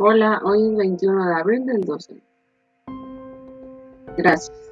Hola, hoy es 21 de abril del 12. Gracias.